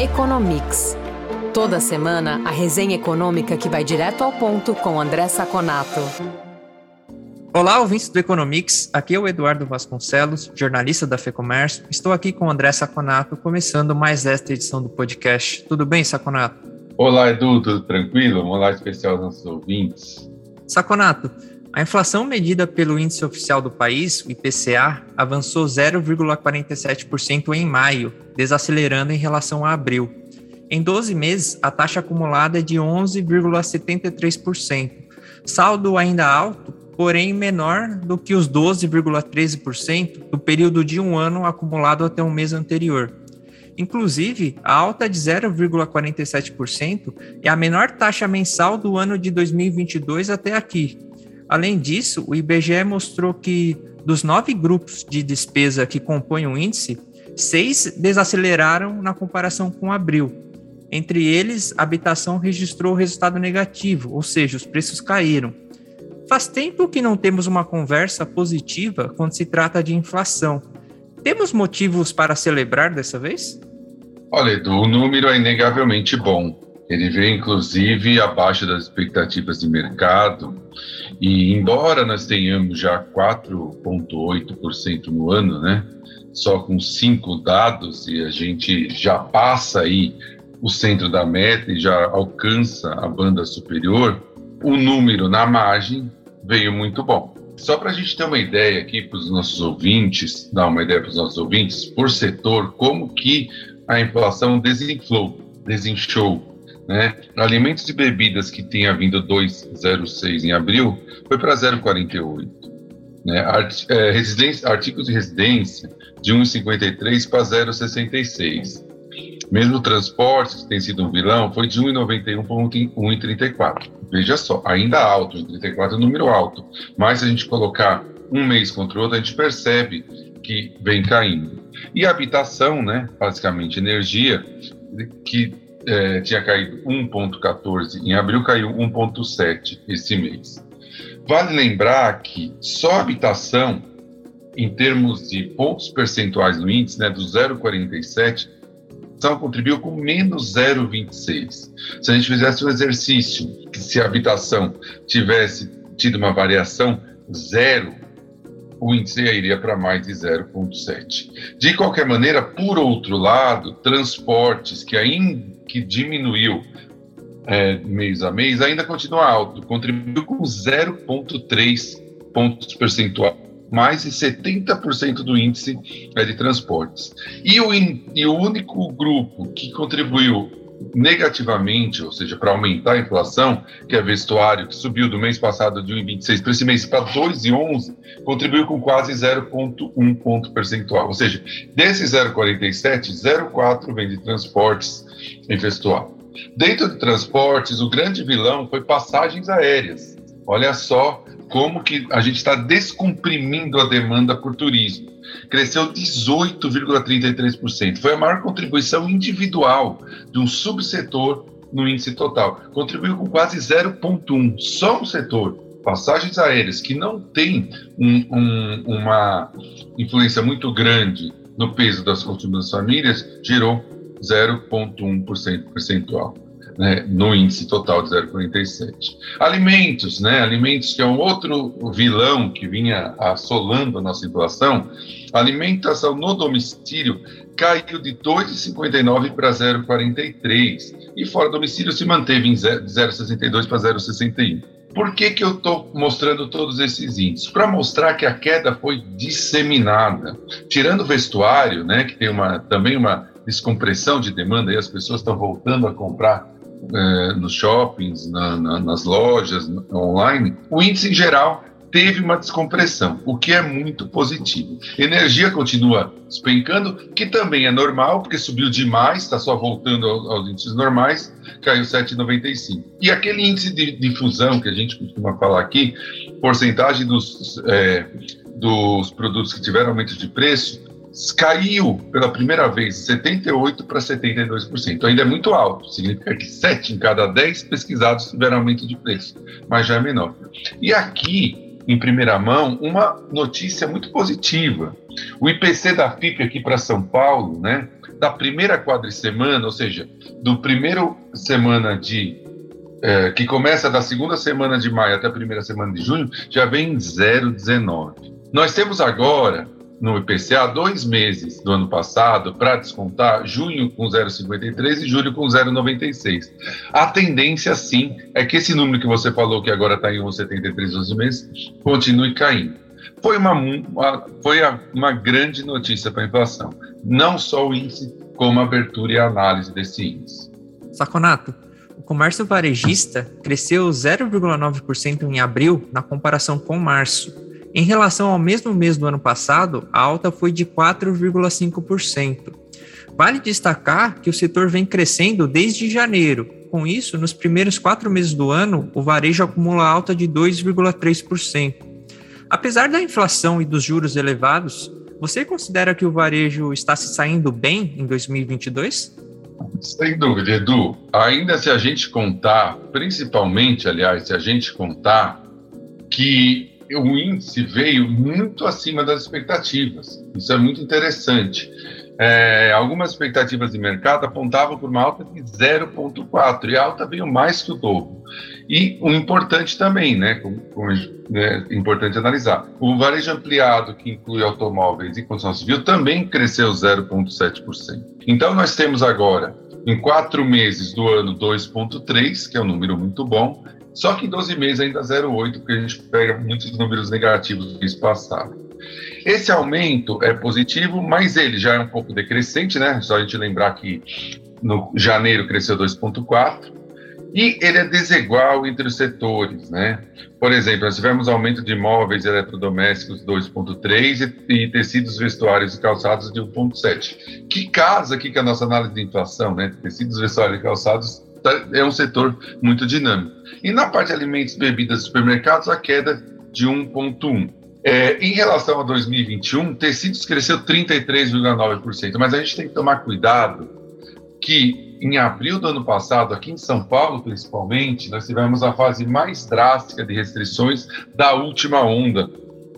Economics. Toda semana, a resenha econômica que vai direto ao ponto com André Saconato. Olá, ouvintes do Economics. Aqui é o Eduardo Vasconcelos, jornalista da FEComércio. Estou aqui com o André Saconato, começando mais esta edição do podcast. Tudo bem, Saconato? Olá, Edu, tudo tranquilo? Um olá especial aos nossos ouvintes. Saconato, a inflação medida pelo índice oficial do país, o IPCA, avançou 0,47% em maio, desacelerando em relação a abril. Em 12 meses, a taxa acumulada é de 11,73%, saldo ainda alto, porém menor do que os 12,13% do período de um ano acumulado até o mês anterior. Inclusive, a alta de 0,47% é a menor taxa mensal do ano de 2022 até aqui, Além disso, o IBGE mostrou que dos nove grupos de despesa que compõem o índice, seis desaceleraram na comparação com abril. Entre eles, a habitação registrou resultado negativo, ou seja, os preços caíram. Faz tempo que não temos uma conversa positiva quando se trata de inflação. Temos motivos para celebrar dessa vez? Olha, Edu, o número é inegavelmente bom. Ele veio, inclusive, abaixo das expectativas de mercado. E, embora nós tenhamos já 4,8% no ano, né? Só com cinco dados, e a gente já passa aí o centro da meta e já alcança a banda superior, o número na margem veio muito bom. Só para a gente ter uma ideia aqui para os nossos ouvintes, dar uma ideia para os nossos ouvintes, por setor, como que a inflação desinflou, desinchou né? Alimentos e bebidas que tinha vindo 2,06 em abril foi para 0,48. Né? Art, é, artigos de residência de 1,53 para 0,66. Mesmo transporte, que tem sido um vilão, foi de 1,91 para 1,34. Veja só, ainda alto, 1,34 é um número alto. Mas se a gente colocar um mês contra o outro, a gente percebe que vem caindo. E habitação, né, basicamente energia, que é, tinha caído 1,14 em abril, caiu 1,7 esse mês. Vale lembrar que só a habitação, em termos de pontos percentuais no índice, né, do 0,47, contribuiu com menos 0,26. Se a gente fizesse um exercício, que se a habitação tivesse tido uma variação zero, o índice iria para mais de 0,7. De qualquer maneira, por outro lado, transportes, que ainda que diminuiu é, mês a mês, ainda continua alto, contribuiu com 0,3 pontos percentuais, mais de 70% do índice é de transportes. E o, e o único grupo que contribuiu negativamente, ou seja, para aumentar a inflação, que é vestuário, que subiu do mês passado de 1,26 para esse mês para 2,11, contribuiu com quase 0,1 ponto percentual. Ou seja, desse 0,47, 0,4 vem de transportes em vestuário. Dentro de transportes, o grande vilão foi passagens aéreas. Olha só como que a gente está descomprimindo a demanda por turismo. Cresceu 18,33%. Foi a maior contribuição individual de um subsetor no índice total. Contribuiu com quase 0,1%. Só um setor, passagens aéreas, que não tem um, um, uma influência muito grande no peso das consumo famílias, gerou 0,1% percentual né, no índice total de 0,47. Alimentos, né, alimentos que é um outro vilão que vinha assolando a nossa inflação, alimentação no domicílio caiu de 2,59 para 0,43 e fora do domicílio se manteve em 0,62 para 0,61. Por que, que eu estou mostrando todos esses índices? Para mostrar que a queda foi disseminada. Tirando o vestuário, né, que tem uma, também uma descompressão de demanda, e as pessoas estão voltando a comprar é, nos shoppings, na, na, nas lojas, online, o índice em geral teve uma descompressão, o que é muito positivo. Energia continua despencando, que também é normal, porque subiu demais, está só voltando aos, índices normais, caiu 7,95. E aquele índice de difusão que a gente costuma falar aqui, porcentagem dos, é, dos produtos que tiveram aumento de preço, caiu pela primeira vez de 78% para 72%. Ainda é muito alto, significa que 7 em cada 10 pesquisados tiveram aumento de preço, mas já é menor. E aqui, em primeira mão, uma notícia muito positiva. O IPC da FIP aqui para São Paulo, né, da primeira quadricemana, ou seja, do primeiro semana de é, que começa da segunda semana de maio até a primeira semana de junho, já vem em 0,19. Nós temos agora no IPCA dois meses do ano passado para descontar junho com 0,53 e julho com 0,96. A tendência, sim, é que esse número que você falou, que agora está em 1,73 12 meses, continue caindo. Foi uma, uma foi uma grande notícia para a inflação. Não só o índice, como a abertura e a análise desse índice. Saconato, o comércio varejista cresceu 0,9% em abril na comparação com março em relação ao mesmo mês do ano passado, a alta foi de 4,5%. Vale destacar que o setor vem crescendo desde janeiro. Com isso, nos primeiros quatro meses do ano, o varejo acumula alta de 2,3%. Apesar da inflação e dos juros elevados, você considera que o varejo está se saindo bem em 2022? Sem dúvida, Edu. Ainda se a gente contar, principalmente, aliás, se a gente contar que o índice veio muito acima das expectativas. Isso é muito interessante. É, algumas expectativas de mercado apontavam por uma alta de 0,4 e a alta veio mais que o dobro. E o importante também, né, com, com, né, importante analisar, o varejo ampliado, que inclui automóveis e construção civil, também cresceu 0,7%. Então, nós temos agora, em quatro meses do ano, 2,3, que é um número muito bom, só que em 12 meses ainda 0,8, porque a gente pega muitos números negativos do mês passado. Esse aumento é positivo, mas ele já é um pouco decrescente, né? Só a gente lembrar que no janeiro cresceu 2,4 e ele é desigual entre os setores, né? Por exemplo, nós tivemos aumento de imóveis eletrodomésticos 2,3 e, e tecidos vestuários e calçados de 1,7. Que casa aqui com a nossa análise de inflação, né? Tecidos vestuários e calçados é um setor muito dinâmico. E na parte de alimentos, bebidas e supermercados, a queda de 1,1%. É, em relação a 2021, tecidos cresceu 33,9%, mas a gente tem que tomar cuidado que em abril do ano passado, aqui em São Paulo principalmente, nós tivemos a fase mais drástica de restrições da última onda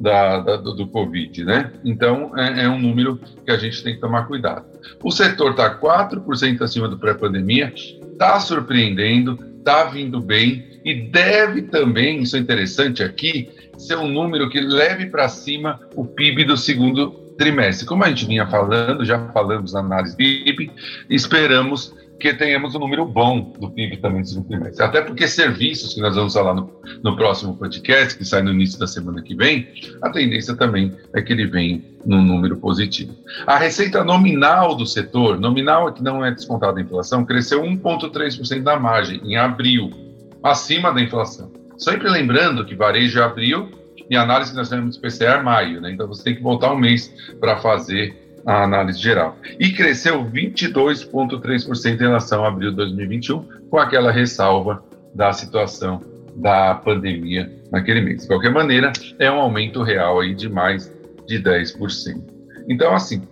da, da, do, do, Covid, né? Então, é, é, um número que a gente tem que tomar cuidado. O setor está 4% acima do pré-pandemia, está surpreendendo, está vindo bem e deve também, isso é interessante aqui, ser um número que leve para cima o PIB do segundo trimestre. Como a gente vinha falando, já falamos na análise PIB, esperamos que tenhamos um número bom do PIB também no segundo trimestre. Até porque serviços, que nós vamos falar no, no, próximo podcast, que sai no início da semana que vem, a tendência também é que ele venha num número positivo. A receita nominal do setor, nominal é que não é descontada a inflação, cresceu 1,3% da margem em abril, acima da inflação. Sempre lembrando que varejo é abril e análise que nós temos PCA é maio, né? Então você tem que voltar um mês para fazer a análise geral. E cresceu 22,3% em relação a abril de 2021, com aquela ressalva da situação da pandemia naquele mês. De qualquer maneira, é um aumento real aí de mais de 10%. Então, assim,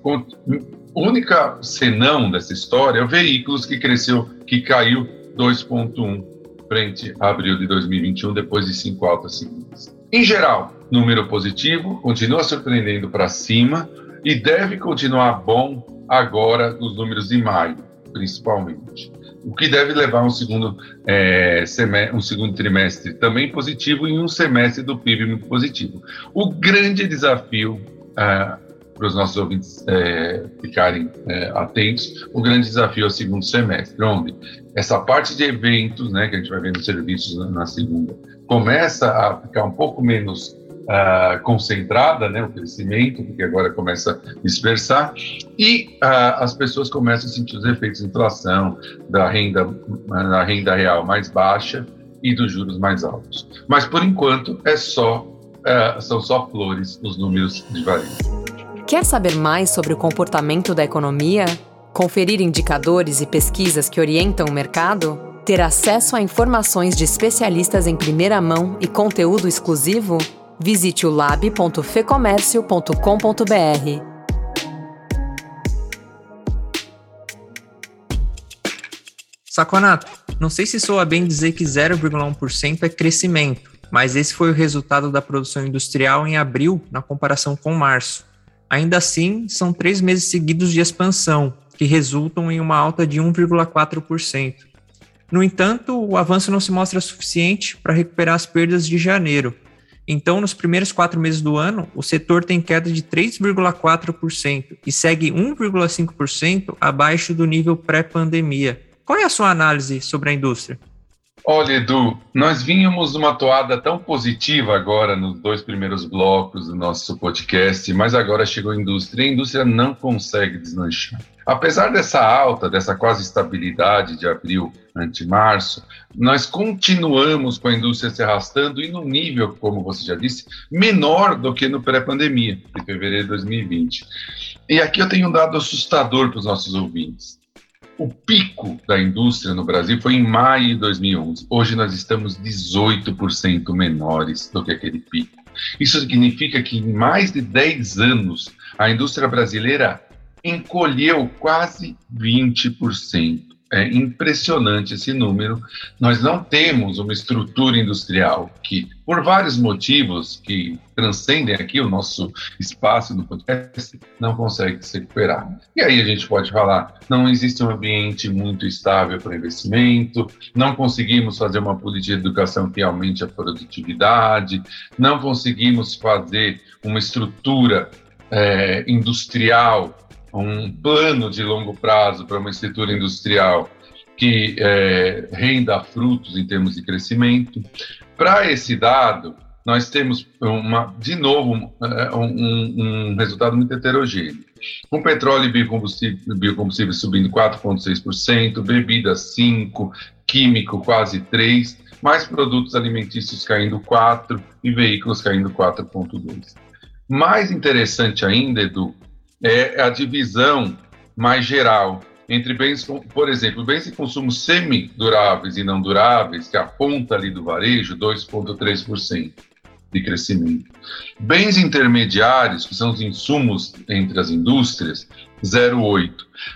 única senão dessa história é o veículos que cresceu, que caiu 2,1 frente a abril de 2021, depois de cinco altas seguidas. Em geral, número positivo, continua surpreendendo para cima, e deve continuar bom agora nos números de maio, principalmente. O que deve levar um segundo, é, um segundo trimestre também positivo e um semestre do PIB muito positivo. O grande desafio é, para os nossos ouvintes é, ficarem é, atentos, o grande desafio é o segundo semestre, onde essa parte de eventos, né, que a gente vai ver nos serviços na, na segunda, começa a ficar um pouco menos uh, concentrada, né, o crescimento, porque agora começa a dispersar, e uh, as pessoas começam a sentir os efeitos de inflação, da renda, da renda real mais baixa e dos juros mais altos. Mas, por enquanto, é só, uh, são só flores nos números de varejo. Quer saber mais sobre o comportamento da economia? Conferir indicadores e pesquisas que orientam o mercado? Ter acesso a informações de especialistas em primeira mão e conteúdo exclusivo? Visite o lab.fecomércio.com.br. Saconato, não sei se soa bem dizer que 0,1% é crescimento, mas esse foi o resultado da produção industrial em abril, na comparação com março. Ainda assim, são três meses seguidos de expansão. que resultam em uma alta de 1,4%. No entanto, o avanço não se mostra suficiente para recuperar as perdas de janeiro. Então, nos primeiros quatro meses do ano, o setor tem queda de 3,4% e segue 1,5% abaixo do nível pré-pandemia. Qual é a sua análise sobre a indústria? Olha, Edu, nós vínhamos uma toada tão positiva agora nos dois primeiros blocos do nosso podcast, mas agora chegou a indústria e a indústria não consegue deslanchar. Apesar dessa alta, dessa quase estabilidade de abril ante março, nós continuamos com a indústria se arrastando e no nível, como você já disse, menor do que no pré-pandemia, de fevereiro de 2020. E aqui eu tenho um dado assustador para os nossos ouvintes. O pico da indústria no Brasil foi em maio de 2011. Hoje nós estamos 18% menores do que aquele pico. Isso significa que em mais de 10 anos a indústria brasileira encolheu quase 20%. É impressionante esse número. Nós não temos uma estrutura industrial que, por vários motivos que transcendem aqui o nosso espaço no podcast, não consegue se recuperar. E aí a gente pode falar: não existe um ambiente muito estável para investimento, não conseguimos fazer uma política de educação que aumente a produtividade, não conseguimos fazer uma estrutura é, industrial um plano de longo prazo para uma estrutura industrial que é, renda frutos em termos de crescimento. Para esse dado, nós temos, uma, de novo, é, um, um, um resultado muito heterogêneo. Com petróleo e biocombustível, biocombustível subindo 4,6%, bebida 5%, químico quase 3%, mais produtos alimentícios caindo 4% e veículos caindo 4,2%. Mais interessante ainda, Edu, é a divisão mais geral entre bens, por exemplo, bens de consumo semi-duráveis e não duráveis, que aponta ali do varejo, 2,3% de crescimento. Bens intermediários, que são os insumos entre as indústrias, 0,8%.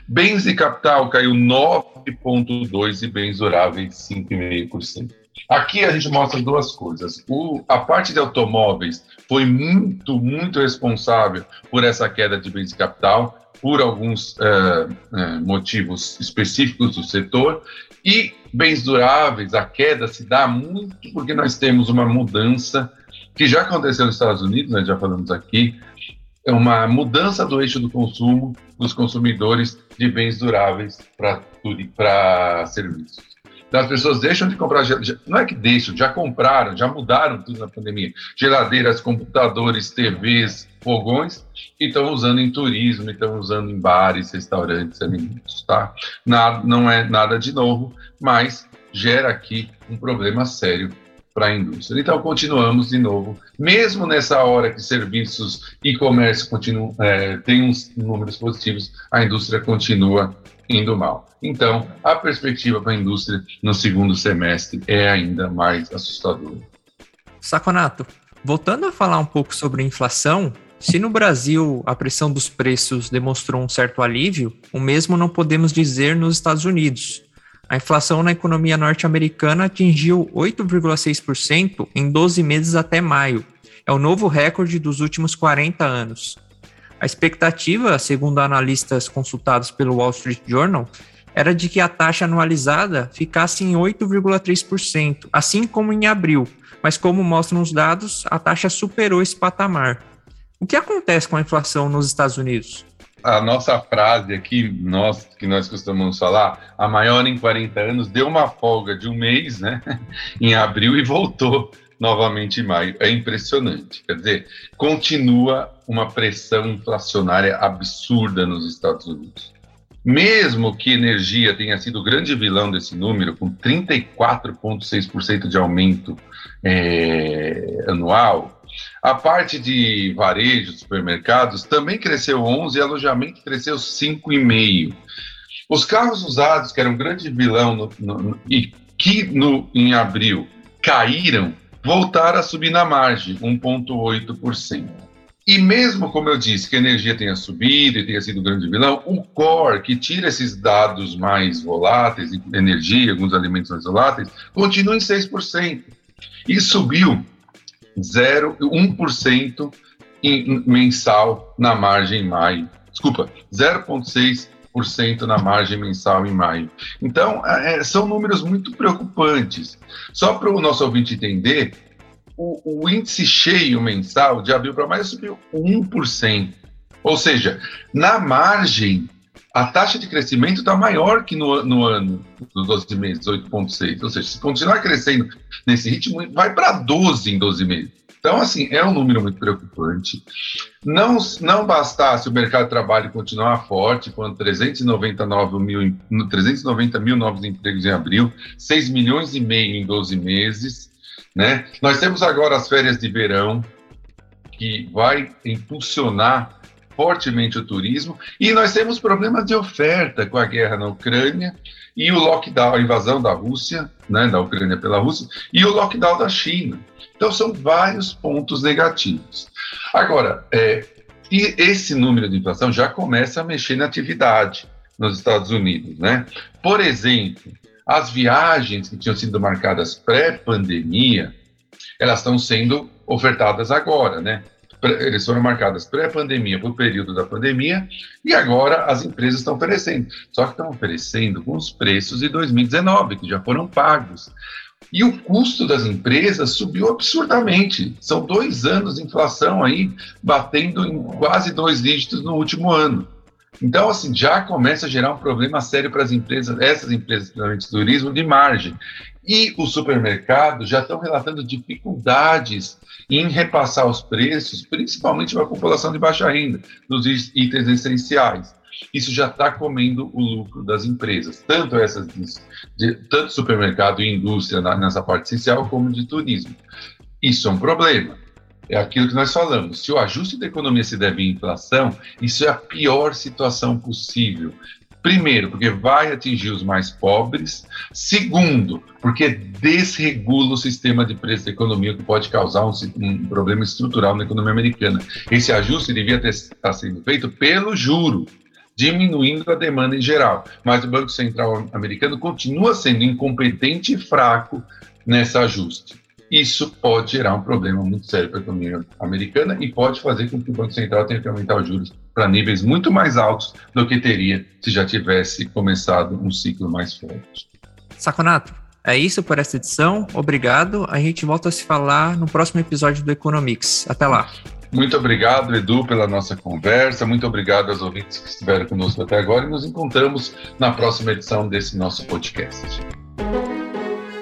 Bens de capital caiu 9,2% e bens duráveis 5,5%. Aqui a gente mostra duas coisas. O, a parte de automóveis foi muito, muito responsável por essa queda de bens de capital, por alguns uh, uh, motivos específicos do setor. E bens duráveis, a queda se dá muito porque nós temos uma mudança que já aconteceu nos Estados Unidos, nós já falamos aqui, é uma mudança do eixo do consumo dos consumidores de bens duráveis para serviços. Então, as pessoas deixam de comprar, não é que deixam, já compraram, já mudaram tudo na pandemia. Geladeiras, computadores, TVs, fogões, e estão usando em turismo, estão usando em bares, restaurantes, alimentos, tá? Nada, não é nada de novo, mas gera aqui um problema sério para a indústria. Então, continuamos de novo, mesmo nessa hora que serviços e comércio continuam, é, têm uns números positivos, a indústria continua indo mal. Então, a perspectiva para a indústria no segundo semestre é ainda mais assustadora. Saconato, voltando a falar um pouco sobre inflação, se no Brasil a pressão dos preços demonstrou um certo alívio, o mesmo não podemos dizer nos Estados Unidos. A inflação na economia norte-americana atingiu 8,6% em 12 meses até maio. É o novo recorde dos últimos 40 anos. A expectativa, segundo analistas consultados pelo Wall Street Journal, era de que a taxa anualizada ficasse em 8,3%, assim como em abril, mas como mostram os dados, a taxa superou esse patamar. O que acontece com a inflação nos Estados Unidos? A nossa frase aqui, nós que nós costumamos falar, a maior em 40 anos, deu uma folga de um mês, né, em abril e voltou novamente em maio. É impressionante. Quer dizer, continua uma pressão inflacionária absurda nos Estados Unidos. Mesmo que energia tenha sido o grande vilão desse número, com 34,6% de aumento é, anual, a parte de varejo, supermercados, também cresceu 11% e alojamento cresceu 5,5%. Os carros usados, que eram um grande vilão no, no, e que no, em abril caíram, voltar a subir na margem, 1,8%. E mesmo, como eu disse, que a energia tenha subido e tenha sido o grande vilão, o core, que tira esses dados mais voláteis, energia, alguns alimentos mais voláteis, continua em 6%. E subiu 1% em, mensal na margem em maio. Desculpa, 0,6% 8% na margem mensal em maio. Então, é, são números muito preocupantes. Só para o nosso ouvinte entender, o, o índice cheio mensal de abril para maio subiu 1%. Ou seja, na margem, a taxa de crescimento está maior que no, no ano dos 12 meses, 8,6. Ou seja, se continuar crescendo nesse ritmo, vai para 12 em 12 meses. Então, assim, é um número muito preocupante. Não, não bastasse o mercado de trabalho continuar forte, com 399 mil, 390 mil novos empregos em abril, 6 milhões e meio em 12 meses. Né? Nós temos agora as férias de verão, que vai impulsionar fortemente o turismo, e nós temos problemas de oferta com a guerra na Ucrânia e o lockdown, a invasão da Rússia, né, da Ucrânia pela Rússia, e o lockdown da China. Então, são vários pontos negativos. Agora, é, e esse número de inflação já começa a mexer na atividade nos Estados Unidos, né? Por exemplo, as viagens que tinham sido marcadas pré-pandemia, elas estão sendo ofertadas agora, né? Eles foram marcadas pré-pandemia, para o período da pandemia, e agora as empresas estão oferecendo. Só que estão oferecendo com os preços de 2019, que já foram pagos. E o custo das empresas subiu absurdamente. São dois anos de inflação aí, batendo em quase dois dígitos no último ano. Então, assim, já começa a gerar um problema sério para as empresas, essas empresas, de turismo, de margem. E os supermercados já estão relatando dificuldades em repassar os preços, principalmente para a população de baixa renda, dos itens essenciais. Isso já está comendo o lucro das empresas, tanto essas de, de, tanto supermercado e indústria na, nessa parte essencial, como de turismo. Isso é um problema é aquilo que nós falamos. Se o ajuste da economia se deve à inflação, isso é a pior situação possível. Primeiro, porque vai atingir os mais pobres. Segundo, porque desregula o sistema de preço da economia, que pode causar um, um problema estrutural na economia americana. Esse ajuste devia ter, estar tá sendo feito pelo juro, diminuindo a demanda em geral. Mas o Banco Central americano continua sendo incompetente e fraco nesse ajuste isso pode gerar um problema muito sério para a economia americana e pode fazer com que o Banco Central tenha que aumentar os juros para níveis muito mais altos do que teria se já tivesse começado um ciclo mais forte. Saconato, é isso por essa edição. Obrigado. A gente volta a se falar no próximo episódio do Economics. Até lá. Muito obrigado, Edu, pela nossa conversa. Muito obrigado aos ouvintes que estiveram conosco até agora e nos encontramos na próxima edição desse nosso podcast.